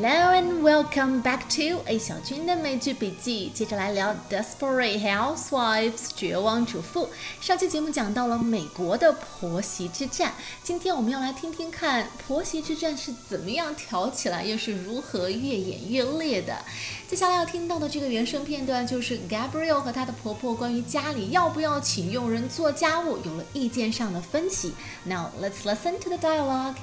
Hello and welcome back to A 小军的美剧笔记。接着来聊《Desperate Housewives》绝望主妇。上期节目讲到了美国的婆媳之战，今天我们要来听听看婆媳之战是怎么样挑起来，又是如何越演越烈的。接下来要听到的这个原声片段就是 Gabriel 和她的婆婆关于家里要不要请佣人做家务有了意见上的分歧。Now let's listen to the dialogue.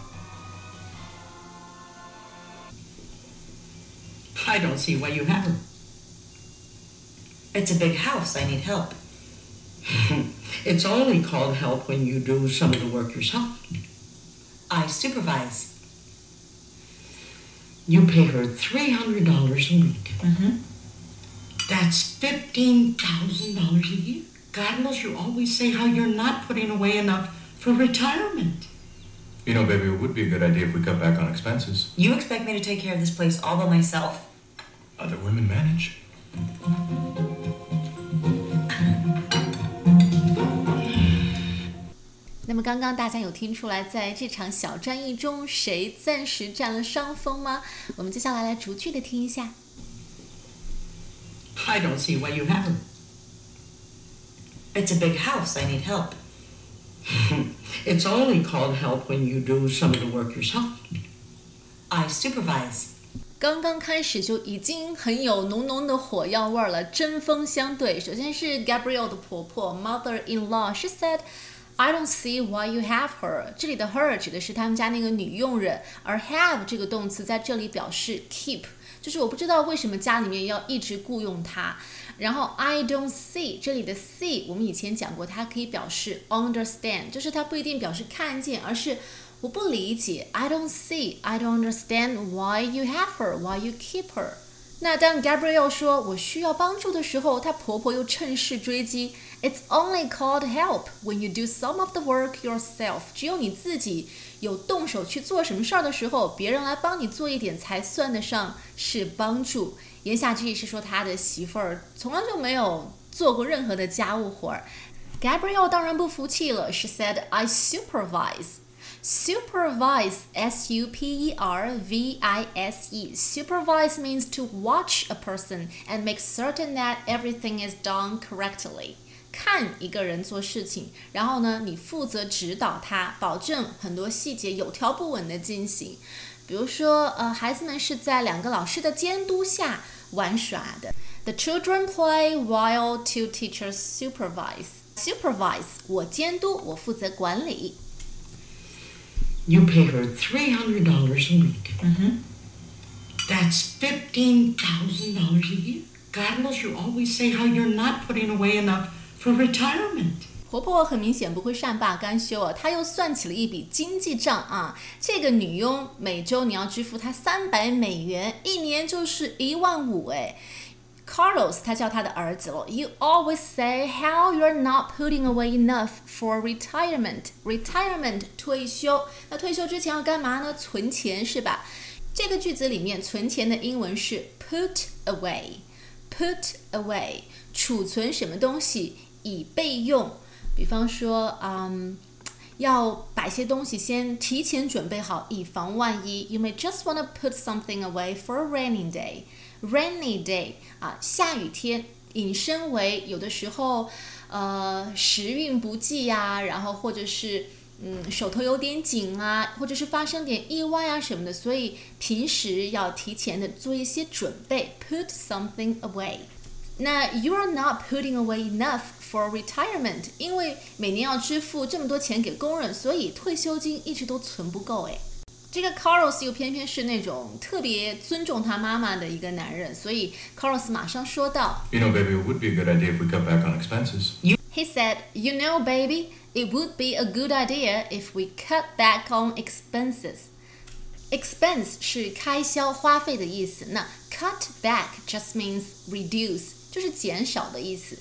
I don't see why you haven't. It's a big house. I need help. It's only called help when you do some of the work yourself. I supervise. You pay her $300 a week. Mm-hmm. That's $15,000 a year. God knows you always say how you're not putting away enough for retirement. You know, baby, it would be a good idea if we cut back on expenses. You expect me to take care of this place all by myself? Other women manage. 那么刚刚大家有听出来，在这场小战役中，谁暂时占了上风吗？我们接下来来逐句的听一下。 I don't see why you haven't. It's a big house. I need help. It's only called help when you do some of the work yourself. I supervise. 刚刚开始就已经很有浓浓的火药味儿了，针锋相对。首先是 Gabriel 的婆婆 （mother-in-law），she said。I don't see why you have her。这里的 her 指的是他们家那个女佣人，而 have 这个动词在这里表示 keep，就是我不知道为什么家里面要一直雇佣她。然后 I don't see 这里的 see 我们以前讲过，它可以表示 understand，就是它不一定表示看见，而是我不理解。I don't see, I don't understand why you have her, why you keep her。那当 Gabrielle 说我需要帮助的时候，她婆婆又趁势追击。It's only called help when you do some of the work yourself。只有你自己有动手去做什么事儿的时候，别人来帮你做一点才算得上是帮助。言下之意是说他的媳妇儿从来就没有做过任何的家务活儿。Gabrielle 当然不服气了，She said, "I supervise." Supervise, S U P E R V I S E. Supervise means to watch a person and make certain that everything is done correctly. 看一个人做事情，然后呢，你负责指导他，保证很多细节有条不紊的进行。比如说，呃，孩子们是在两个老师的监督下玩耍的。The children play while two teachers supervise. Supervise，我监督，我负责管理。 You pay her three hundred dollars a week. Mm-hmm. That's $15,000 a year. God knows you always say how you're not putting away enough for retirement. 婆婆很明显不会善罢甘休啊，她又算起了一笔经济账啊。这个女佣每周你要支付她三百美元，一年就是一万五哎。Carlos 他叫他的儿子了。You always say how you're not putting away enough for retirement. Retirement 退休，那退休之前要干嘛呢？存钱是吧？这个句子里面存钱的英文是 put away。Put away 储存什么东西以备用。比方说，嗯，要把一些东西先提前准备好，以防万一。You may just wanna put something away for a rainy day. Rainy day 啊，下雨天，引申为有的时候，呃，时运不济呀、然后或者是嗯手头有点紧啊，或者是发生点意外啊什么的，所以平时要提前的做一些准备，put something away。那 you are not putting away enough for retirement，因为每年要支付这么多钱给工人，所以退休金一直都存不够哎。这个 Carlos 又偏偏是那种特别尊重他妈妈的一个男人，所以 Carlos 马上说道 You know, baby, it would be a good idea if we cut back on expenses. ：“He said, you know, baby, it would be a good idea if we cut back on expenses. Expense 是开销、花费的意思，那 cut back just means reduce，就是减少的意思。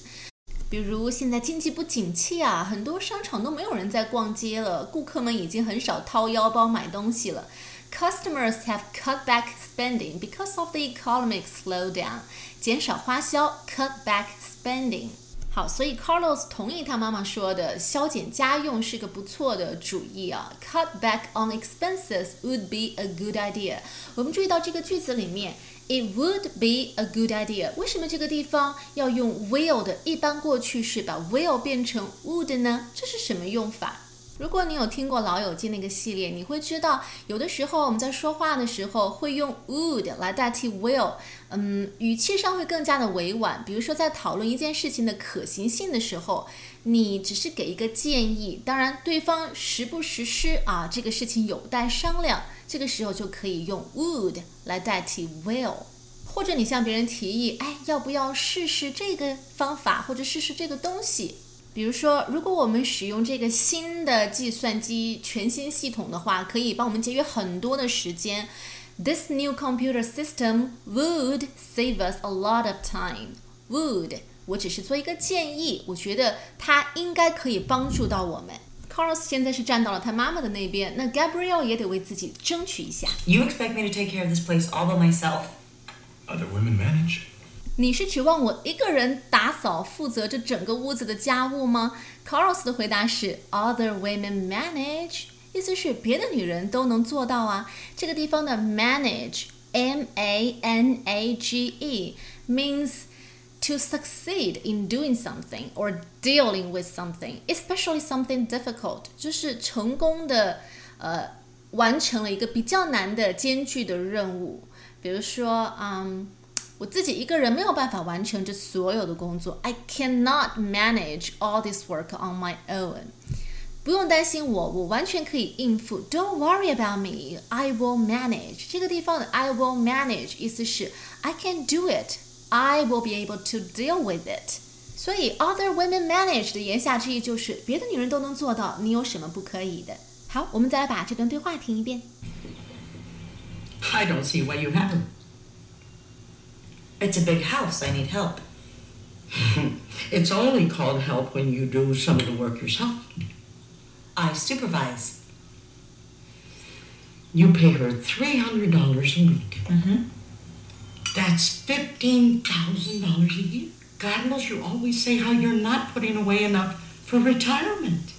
比如现在经济不景气啊，很多商场都没有人在逛街了，顾客们已经很少掏腰包买东西了。Customers have cut back spending because of the economic slowdown，减少花销，cut back spending。好，所以 Carlos 同意他妈妈说的，削减家用是个不错的主意啊。Cut back on expenses would be a good idea。我们注意到这个句子里面，it would be a good idea。为什么这个地方要用 will 的一般过去式把 will 变成 would 呢？这是什么用法？如果你有听过《老友记》那个系列，你会知道，有的时候我们在说话的时候会用 would 来代替 will，嗯，语气上会更加的委婉。比如说，在讨论一件事情的可行性的时候，你只是给一个建议，当然对方实不实施啊，这个事情有待商量。这个时候就可以用 would 来代替 will，或者你向别人提议，哎，要不要试试这个方法，或者试试这个东西？比如说，如果我们使用这个新的计算机全新系统的话，可以帮我们节约很多的时间。This new computer system would save us a lot of time. Would，我只是做一个建议，我觉得它应该可以帮助到我们。Carlos 现在是站到了他妈妈的那边，那 Gabrielle 也得为自己争取一下。You expect me to take care of this place all by myself? Other women manage. 你是指望我一个人打扫负责这整个屋子的家务吗？Carlos 的回答是 Other women manage，意思是别的女人都能做到啊。这个地方的 manage，m a n a g e means to succeed in doing something or dealing with something, especially something difficult，就是成功的呃完成了一个比较难的艰巨的任务。比如说，嗯。我自己一个人没有办法完成这所有的工作。I cannot manage all this work on my own。不用担心我，我完全可以应付。Don't worry about me, I will manage。这个地方的 I will manage 意思是 I can do it, I will be able to deal with it。所以 other women manage 的言下之意就是别的女人都能做到，你有什么不可以的？好，我们再来把这段对话听一遍。I don't see why you haven't. It's a big house. I need help. It's only called help when you do some of the work yourself. I supervise. You pay her $300 a week. Mm-hmm. That's $15,000 a year. God knows you always say how you're not putting away enough for retirement.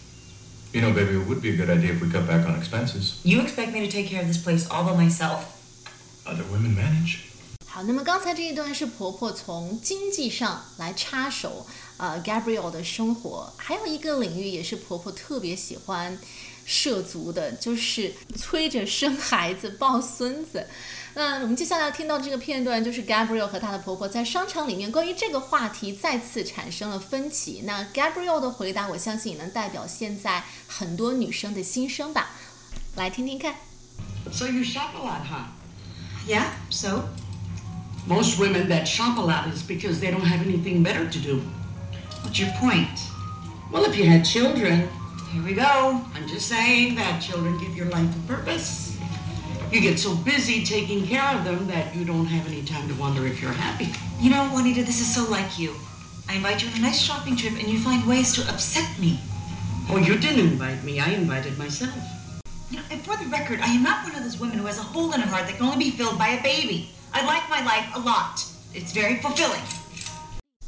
You know, baby, it would be a good idea if we cut back on expenses. You expect me to take care of this place all by myself? Other women manage. 好，那么刚才这一段是婆婆从经济上来插手，呃，Gabriel 的生活，还有一个领域也是婆婆特别喜欢涉足的，就是催着生孩子、抱孙子。那我们接下来要听到这个片段，就是 Gabriel 和她的婆婆在商场里面关于这个话题再次产生了分歧。那 Gabriel 的回答，我相信也能代表现在很多女生的心声吧。来听听看。So you shop a lot, huh? Yeah, so? Most women that shop a lot is because they don't have anything better to do. What's your point? Well, if you had children, Here we go. I'm just saying that children give your life a purpose. You get so busy taking care of them that you don't have any time to wonder if you're happy. You know, Juanita, this is so like you. I invite you on a nice shopping trip and you find ways to upset me. Oh, you didn't invite me. I invited myself. You know, and for the record, I am not one of those women who has a hole in her heart that can only be filled by a baby. I like my life a lot. It's very fulfilling.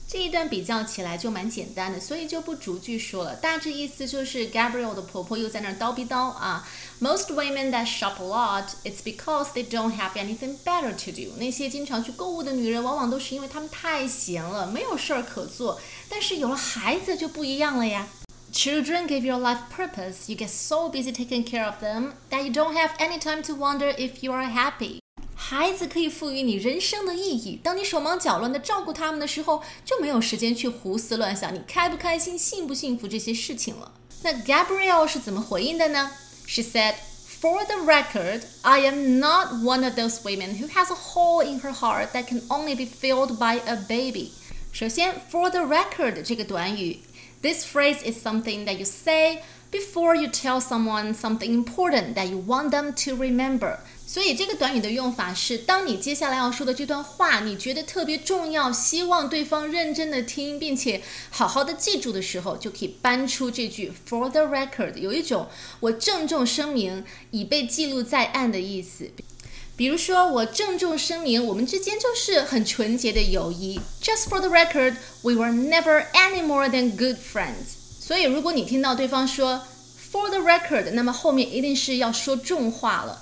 这一段比较起来就蛮简单的，所以就不逐句说了。大致意思就是 Gabriel 的婆婆又在那儿叨逼叨啊。Most women that shop a lot, it's because they don't have anything better to do。那些经常去购物的女人，往往都是因为她们太闲了，没有事儿可做。但是有了孩子就不一样了呀。Children give your life purpose. You get so busy taking care of them that you don't have any time to wonder if you are happy. 孩子可以赋予你人生的意义。当你手忙脚乱地照顾他们的时候，就没有时间去胡思乱想你开不开心、幸不幸福这些事情了。那 Gabrielle 是怎么回应的呢？She said, "For the record, I am not one of those women who has a hole in her heart that can only be filled by a baby." 首先，for the record 这个短语，this phrase is something that you say before you tell someone something important that you want them to remember. 所以这个短语的用法是，当你接下来要说的这段话，你觉得特别重要，希望对方认真的听，并且好好的记住的时候，就可以搬出这句 for the record，有一种我郑重声明，已被记录在案的意思。比如说，我郑重声明，我们之间就是很纯洁的友谊。Just for the record, we were never any more than good friends。所以，如果你听到对方说 for the record，那么后面一定是要说重话了。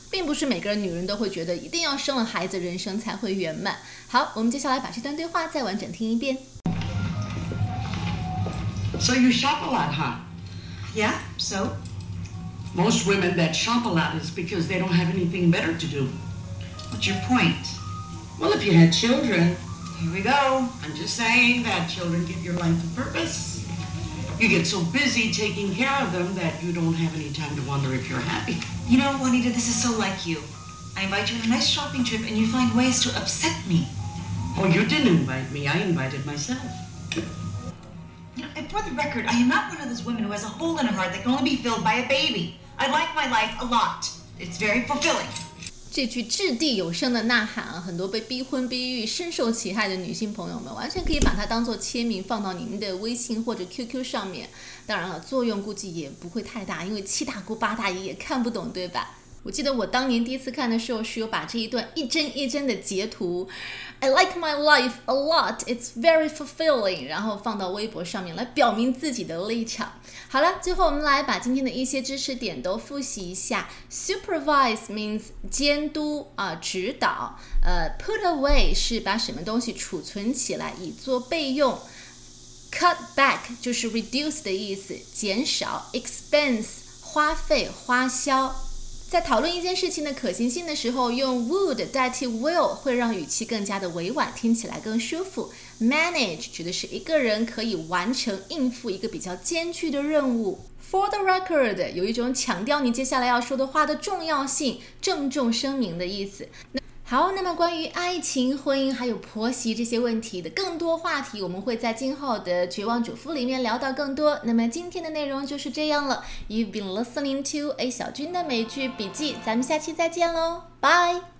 并不是每个女人都会觉得一定要生了孩子，人生才会圆满。好，我们接下来把这段对话再完整听一遍。So you shop a lot, huh? Yeah, so? Most women that shop a lot is because they don't have anything better to do. What's your point? Well, if you had children, Here we go. I'm just saying that children give your life a purpose. You get so busy taking care of them that you don't have any time to wonder if you're happy. You know, Juanita, this is so like you. I invite you on a nice shopping trip and you find ways to upset me. Oh, you didn't invite me. I invited myself. You know, and for the record, I am not one of those women who has a hole in her heart that can only be filled by a baby. I like my life a lot. It's very fulfilling. 这句掷地有声的呐喊啊，很多被逼婚逼育、深受其害的女性朋友们，完全可以把它当做签名放到您的微信或者 QQ 上面。当然了，作用估计也不会太大，因为七大姑八大姨也看不懂，对吧？我记得我当年第一次看的时候，是有把这一段一帧一帧的截图。I like my life a lot. It's very fulfilling. 然后放到微博上面来表明自己的立场。好了，最后我们来把今天的一些知识点都复习一下。Supervise means 监督啊，指导。呃，put away 是把什么东西储存起来以作备用。Cut back 就是 reduce 的意思，减少。Expense 花费、花销。在讨论一件事情的可行性的时候，用 would 代替 will 会让语气更加的委婉，听起来更舒服。Manage 指的是一个人可以完成、应付一个比较艰巨的任务。For the record 有一种强调你接下来要说的话的重要性、郑重声明的意思。那好，那么关于爱情、婚姻还有婆媳这些问题的更多话题，我们会在今后的绝望主妇里面聊到更多。那么今天的内容就是这样了。You've been listening to A 小军的美剧笔记，咱们下期再见喽，拜。